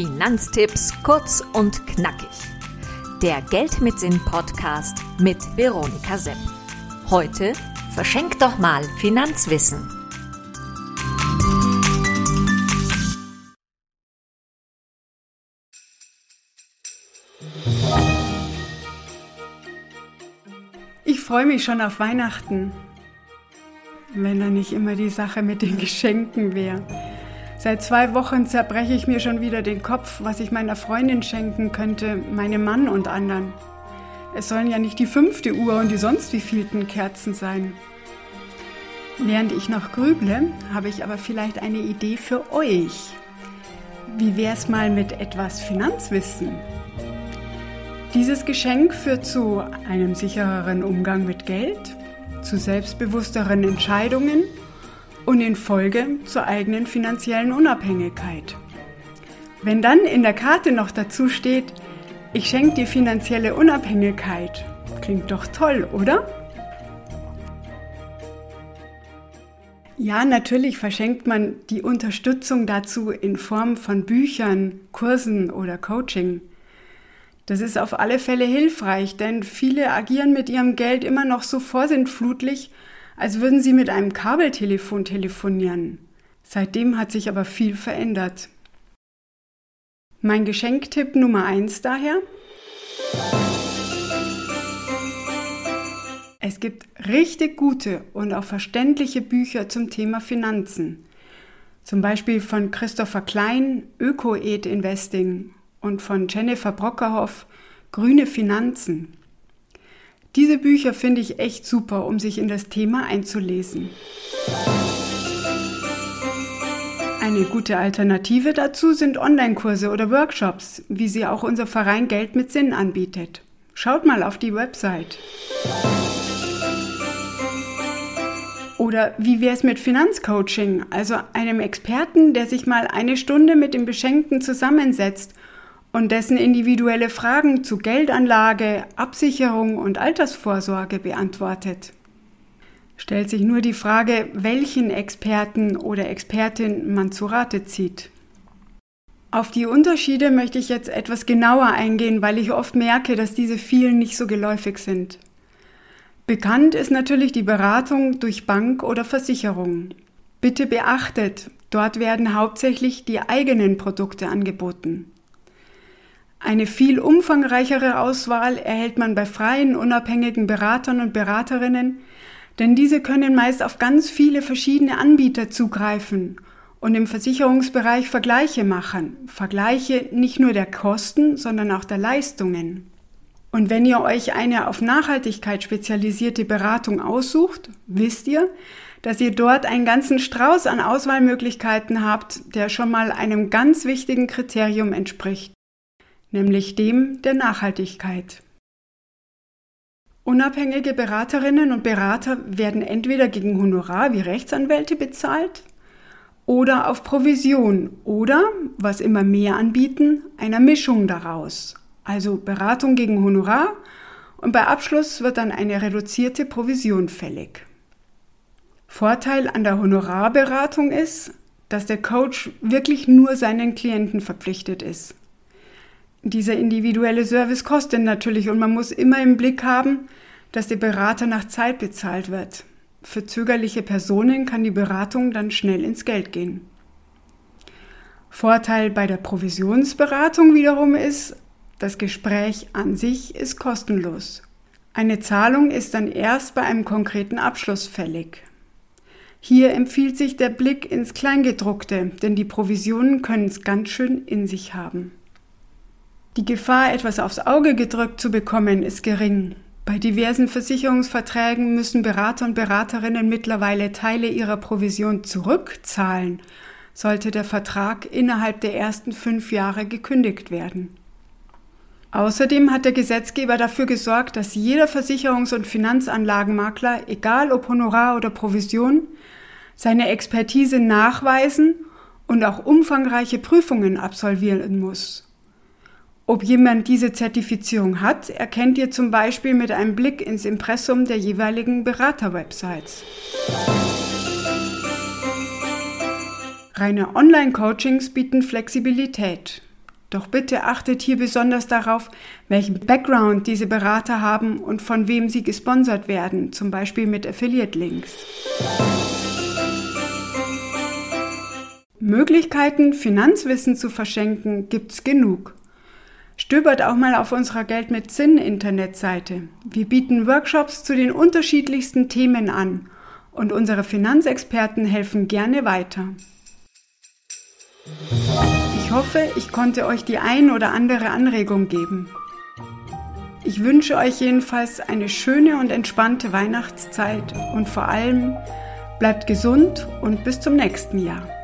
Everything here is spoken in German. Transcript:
Finanztipps kurz und knackig. Der Geld mit Sinn Podcast mit Veronika Sepp. Heute verschenk doch mal Finanzwissen. Ich freue mich schon auf Weihnachten. Wenn da nicht immer die Sache mit den Geschenken wäre. Seit zwei Wochen zerbreche ich mir schon wieder den Kopf, was ich meiner Freundin schenken könnte, meinem Mann und anderen. Es sollen ja nicht die fünfte Uhr und die sonst wie vielten Kerzen sein. Während ich noch grüble, habe ich aber vielleicht eine Idee für euch. Wie wär's mal mit etwas Finanzwissen? Dieses Geschenk führt zu einem sichereren Umgang mit Geld, zu selbstbewussteren Entscheidungen und in Folge zur eigenen finanziellen Unabhängigkeit. Wenn dann in der Karte noch dazu steht, ich schenke dir finanzielle Unabhängigkeit, klingt doch toll, oder? Ja, natürlich verschenkt man die Unterstützung dazu in Form von Büchern, Kursen oder Coaching. Das ist auf alle Fälle hilfreich, denn viele agieren mit ihrem Geld immer noch so vorsintflutlich, als würden sie mit einem Kabeltelefon telefonieren. Seitdem hat sich aber viel verändert. Mein Geschenktipp Nummer eins daher. Es gibt richtig gute und auch verständliche Bücher zum Thema Finanzen. Zum Beispiel von Christopher Klein Öko-Ed Investing und von Jennifer Brockerhoff Grüne Finanzen. Diese Bücher finde ich echt super, um sich in das Thema einzulesen. Eine gute Alternative dazu sind Online-Kurse oder Workshops, wie sie auch unser Verein Geld mit Sinn anbietet. Schaut mal auf die Website. Oder wie wäre es mit Finanzcoaching, also einem Experten, der sich mal eine Stunde mit dem Beschenkten zusammensetzt und dessen individuelle Fragen zu Geldanlage, Absicherung und Altersvorsorge beantwortet. Stellt sich nur die Frage, welchen Experten oder Expertin man zu Rate zieht. Auf die Unterschiede möchte ich jetzt etwas genauer eingehen, weil ich oft merke, dass diese vielen nicht so geläufig sind. Bekannt ist natürlich die Beratung durch Bank oder Versicherung. Bitte beachtet, dort werden hauptsächlich die eigenen Produkte angeboten. Eine viel umfangreichere Auswahl erhält man bei freien, unabhängigen Beratern und Beraterinnen, denn diese können meist auf ganz viele verschiedene Anbieter zugreifen und im Versicherungsbereich Vergleiche machen. Vergleiche nicht nur der Kosten, sondern auch der Leistungen. Und wenn ihr euch eine auf Nachhaltigkeit spezialisierte Beratung aussucht, wisst ihr, dass ihr dort einen ganzen Strauß an Auswahlmöglichkeiten habt, der schon mal einem ganz wichtigen Kriterium entspricht nämlich dem der Nachhaltigkeit. Unabhängige Beraterinnen und Berater werden entweder gegen Honorar wie Rechtsanwälte bezahlt oder auf Provision oder, was immer mehr anbieten, einer Mischung daraus. Also Beratung gegen Honorar und bei Abschluss wird dann eine reduzierte Provision fällig. Vorteil an der Honorarberatung ist, dass der Coach wirklich nur seinen Klienten verpflichtet ist dieser individuelle Service kostet natürlich und man muss immer im Blick haben, dass der Berater nach Zeit bezahlt wird. Für zögerliche Personen kann die Beratung dann schnell ins Geld gehen. Vorteil bei der Provisionsberatung wiederum ist, das Gespräch an sich ist kostenlos. Eine Zahlung ist dann erst bei einem konkreten Abschluss fällig. Hier empfiehlt sich der Blick ins Kleingedruckte, denn die Provisionen können es ganz schön in sich haben. Die Gefahr, etwas aufs Auge gedrückt zu bekommen, ist gering. Bei diversen Versicherungsverträgen müssen Berater und Beraterinnen mittlerweile Teile ihrer Provision zurückzahlen, sollte der Vertrag innerhalb der ersten fünf Jahre gekündigt werden. Außerdem hat der Gesetzgeber dafür gesorgt, dass jeder Versicherungs- und Finanzanlagenmakler, egal ob Honorar oder Provision, seine Expertise nachweisen und auch umfangreiche Prüfungen absolvieren muss. Ob jemand diese Zertifizierung hat, erkennt ihr zum Beispiel mit einem Blick ins Impressum der jeweiligen Beraterwebsites. Reine Online-Coachings bieten Flexibilität. Doch bitte achtet hier besonders darauf, welchen Background diese Berater haben und von wem sie gesponsert werden, zum Beispiel mit Affiliate-Links. Möglichkeiten, Finanzwissen zu verschenken, gibt's genug. Stöbert auch mal auf unserer Geld mit Zinn Internetseite. Wir bieten Workshops zu den unterschiedlichsten Themen an und unsere Finanzexperten helfen gerne weiter. Ich hoffe, ich konnte euch die ein oder andere Anregung geben. Ich wünsche euch jedenfalls eine schöne und entspannte Weihnachtszeit und vor allem bleibt gesund und bis zum nächsten Jahr.